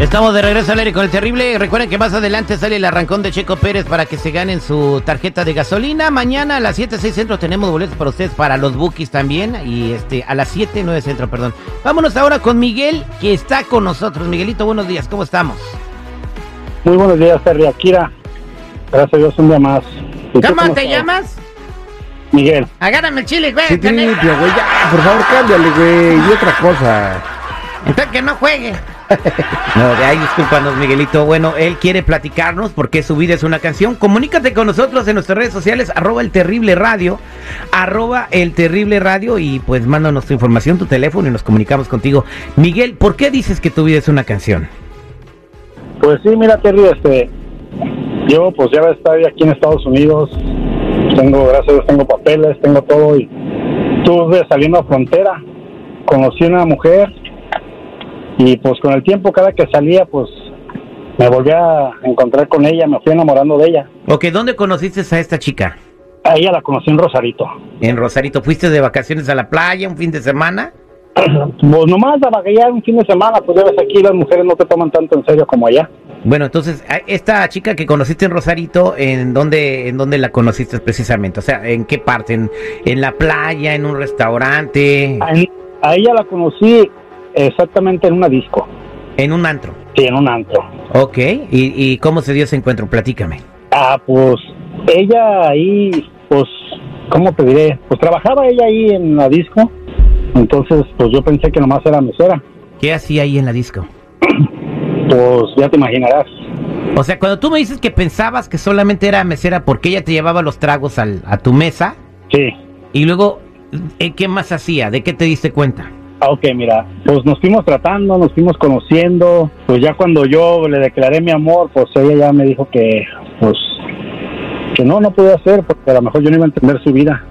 Estamos de regreso al aire con el terrible. Recuerden que más adelante sale el arrancón de Checo Pérez para que se ganen su tarjeta de gasolina. Mañana a las 7, 6 centros tenemos boletos para ustedes para los bookies también. Y este a las 7, 9 centro, perdón. Vámonos ahora con Miguel, que está con nosotros. Miguelito, buenos días, ¿cómo estamos? Muy buenos días, Terry Akira. Gracias a Dios, un día más. ¿Y tú ¿Cómo cómo te estás? llmas? Miguel. Agárrame el chile, güey. Sí, Tripio, güey, ya, por favor, cámbiale, güey. Y otra cosa. Entonces que no juegue. No, de ahí discúlpanos, Miguelito. Bueno, él quiere platicarnos porque su vida es una canción. Comunícate con nosotros en nuestras redes sociales, arroba el terrible radio, arroba el terrible radio y pues mándanos tu información, tu teléfono y nos comunicamos contigo. Miguel, ¿por qué dices que tu vida es una canción? Pues sí, mira, Terry, este, yo pues ya estoy aquí en Estados Unidos. Tengo, gracias a tengo papeles, tengo todo. Y estuve saliendo a frontera. Conocí una mujer. Y pues con el tiempo, cada que salía, pues me volví a encontrar con ella, me fui enamorando de ella. Ok, ¿dónde conociste a esta chica? A ella la conocí en Rosarito. En Rosarito, ¿fuiste de vacaciones a la playa un fin de semana? Pues nomás a vaguear un fin de semana, pues ya ves aquí las mujeres no te toman tanto en serio como allá. Bueno, entonces, esta chica que conociste en Rosarito, ¿en dónde, en dónde la conociste precisamente? O sea, ¿en qué parte? ¿En, en la playa, en un restaurante, A, a ella la conocí exactamente en una disco, en un antro? sí, en un antro. Ok, ¿y, y cómo se dio ese encuentro? Platícame. Ah, pues ella ahí, pues, ¿cómo te diré? Pues trabajaba ella ahí en la disco, entonces pues yo pensé que nomás era mesera. ¿Qué hacía ahí en la disco? Pues ya te imaginarás. O sea, cuando tú me dices que pensabas que solamente era mesera porque ella te llevaba los tragos al- a tu mesa, Sí. y luego, ¿eh, ¿qué más hacía? ¿De qué te diste cuenta? Ah, ok, mira, pues nos fuimos tratando, nos fuimos conociendo, pues ya cuando yo le declaré mi amor, pues ella ya me dijo que, pues, que no, no podía hacer, porque a lo mejor yo no iba a entender su vida.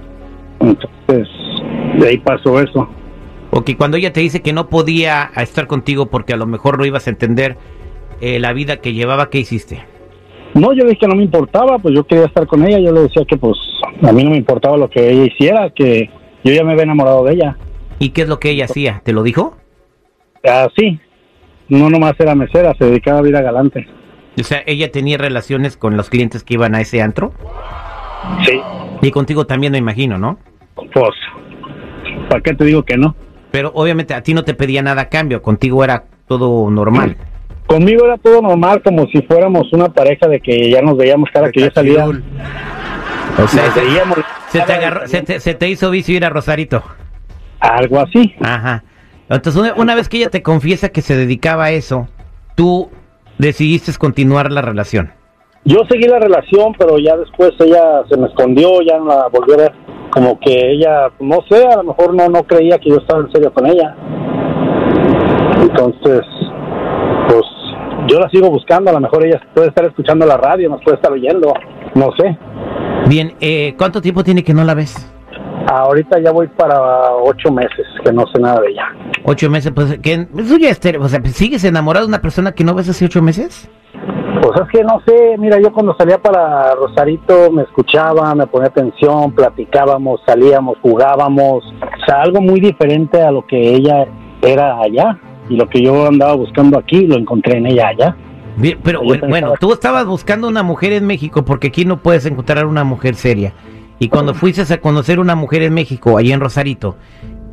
Entonces, de ahí pasó eso. O que cuando ella te dice que no podía estar contigo porque a lo mejor no ibas a entender eh, la vida que llevaba, ¿qué hiciste? No, yo dije que no me importaba, pues yo quería estar con ella, yo le decía que pues a mí no me importaba lo que ella hiciera, que yo ya me había enamorado de ella. ¿Y qué es lo que ella hacía? ¿Te lo dijo? Así, no nomás era mesera, se dedicaba a vida galante. O sea, ella tenía relaciones con los clientes que iban a ese antro. Sí, Y contigo también me imagino, ¿no? pues, ¿para qué te digo que no? Pero obviamente a ti no te pedía nada a cambio, contigo era todo normal. Conmigo era todo normal, como si fuéramos una pareja de que ya nos veíamos cada que yo salía. O sea, Nos veíamos se te agarró- se te- se te hizo vicio ir a Rosarito. Algo así. Ajá. Entonces, una, una vez que ella te confiesa que se dedicaba a eso, tú decidiste continuar la relación. Yo seguí la relación, pero ya después ella se me escondió, ya no la volví a ver. Como que ella, no sé, a lo mejor no, no creía que yo estaba en serio con ella. Entonces, pues yo la sigo buscando, a lo mejor ella puede estar escuchando la radio, nos puede estar oyendo, no sé. Bien, eh, ¿cuánto tiempo tiene que no la ves? Ahorita ya voy para ocho meses que no sé nada de ella. Ocho meses, pues, que eso ya es o sea, ¿sigues enamorado de una persona que no ves hace ocho meses? Pues es que no sé, mira, yo cuando salía para Rosarito me escuchaba, me ponía atención, platicábamos, salíamos, jugábamos, o sea, algo muy diferente a lo que ella era allá y lo que yo andaba buscando aquí lo encontré en ella allá. Bien, pero bueno, bueno, tú estabas buscando una mujer en México porque aquí no puedes encontrar una mujer seria. Y cuando fuiste a conocer una mujer en México, allí en Rosarito,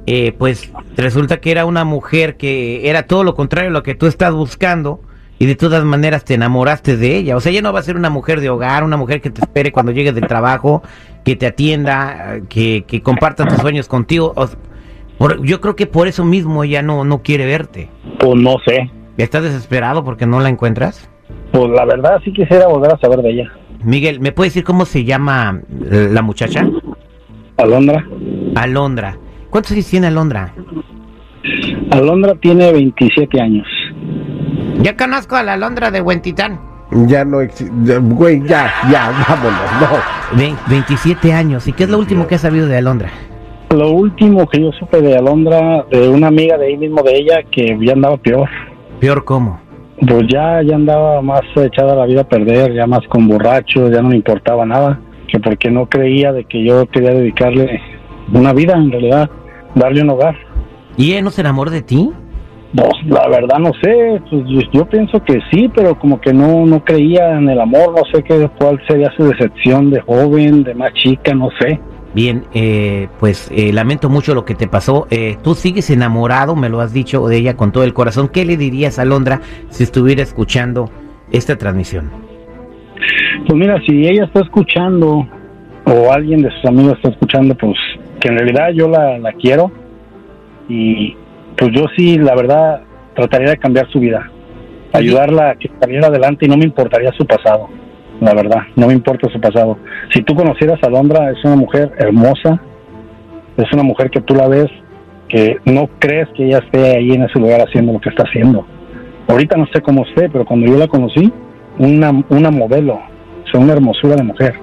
eh, pues resulta que era una mujer que era todo lo contrario a lo que tú estás buscando y de todas maneras te enamoraste de ella. O sea, ella no va a ser una mujer de hogar, una mujer que te espere cuando llegues del trabajo, que te atienda, que, que comparta tus sueños contigo. O- por- yo creo que por eso mismo ella no, no quiere verte. Pues no sé, ¿Estás desesperado porque no la encuentras? pues la verdad sí quisiera volver a saber de ella. Miguel, ¿me puedes decir cómo se llama eh, la muchacha? Alondra. Alondra. ¿Cuántos años tiene Alondra? Alondra tiene 27 años. Yo conozco a la Alondra de Huentitán. Ya no existe. Güey, ya, ya, vámonos. No. Vein- 27 años. ¿Y qué es lo último que has sabido de Alondra? Lo último que yo supe de Alondra, de una amiga de ahí mismo de ella, que ya andaba peor. Peor cómo. Pues ya, ya andaba más echada la vida a perder, ya más con borrachos, ya no le importaba nada. Que porque no creía de que yo quería dedicarle una vida, en realidad, darle un hogar. ¿Y él no se enamoró de ti? Pues la verdad no sé, pues yo, yo pienso que sí, pero como que no no creía en el amor, no sé qué cuál sería su decepción de joven, de más chica, no sé. Bien, eh, pues eh, lamento mucho lo que te pasó. Eh, tú sigues enamorado, me lo has dicho de ella con todo el corazón. ¿Qué le dirías a Alondra si estuviera escuchando esta transmisión? Pues mira, si ella está escuchando o alguien de sus amigos está escuchando, pues que en realidad yo la, la quiero y pues yo sí, la verdad, trataría de cambiar su vida, ayudarla a que saliera adelante y no me importaría su pasado, la verdad, no me importa su pasado. Si tú conocieras a Alondra, es una mujer hermosa, es una mujer que tú la ves, que no crees que ella esté ahí en ese lugar haciendo lo que está haciendo. Ahorita no sé cómo esté, pero cuando yo la conocí, una, una modelo, o sea, una hermosura de mujer.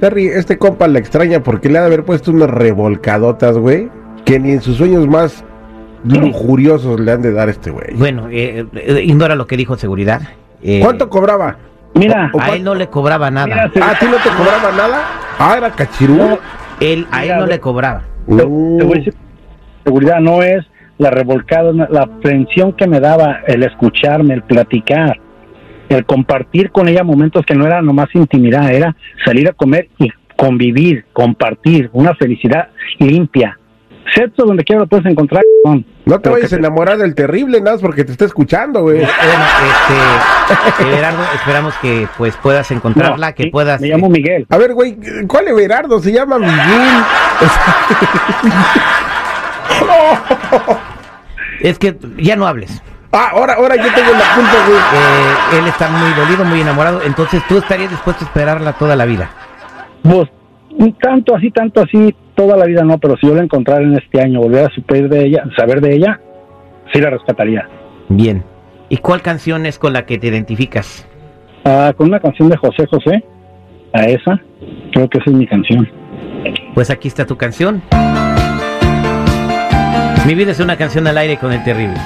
Terry, este compa la extraña porque le ha de haber puesto unas revolcadotas, güey, que ni en sus sueños más lujuriosos le han de dar a este güey. Bueno, eh, eh, ignora lo que dijo seguridad. Eh, ¿Cuánto cobraba? Mira, O- A él no le cobraba nada. Mira, Ah, ¿a ti no te cobraba nada? Ah, era cachirú. No, Él, a él Mira, no le cobraba. te, te Uh, voy a decir, seguridad no es la revolcada, la atención que me daba el escucharme, el platicar, el compartir con ella momentos que no era nomás intimidad, era salir a comer y convivir, compartir, una felicidad limpia. Sexo donde quiera lo puedes encontrar. No te vayas a enamorar del terrible, nada más porque te está escuchando, güey. Bueno, este, Everardo, esperamos que pues puedas encontrarla, No, que sí, puedas. Me llamo eh, Miguel. A ver, güey, ¿cuál Everardo? Se llama Miguel. es que ya no hables. ah, ahora, ahora yo tengo la culpa, güey. Eh, él está muy dolido, muy enamorado, entonces tú estarías dispuesto a esperarla toda la vida. Pues, tanto así, tanto así, toda la vida no, pero si yo la encontrara en este año, volver a saber de ella, saber de ella, sí la rescataría. Bien. ¿Y cuál canción es con la que te identificas? Ah, con una canción de José José, a esa, creo que esa es mi canción. Pues aquí está tu canción. Mi vida es una canción al aire con el terrible.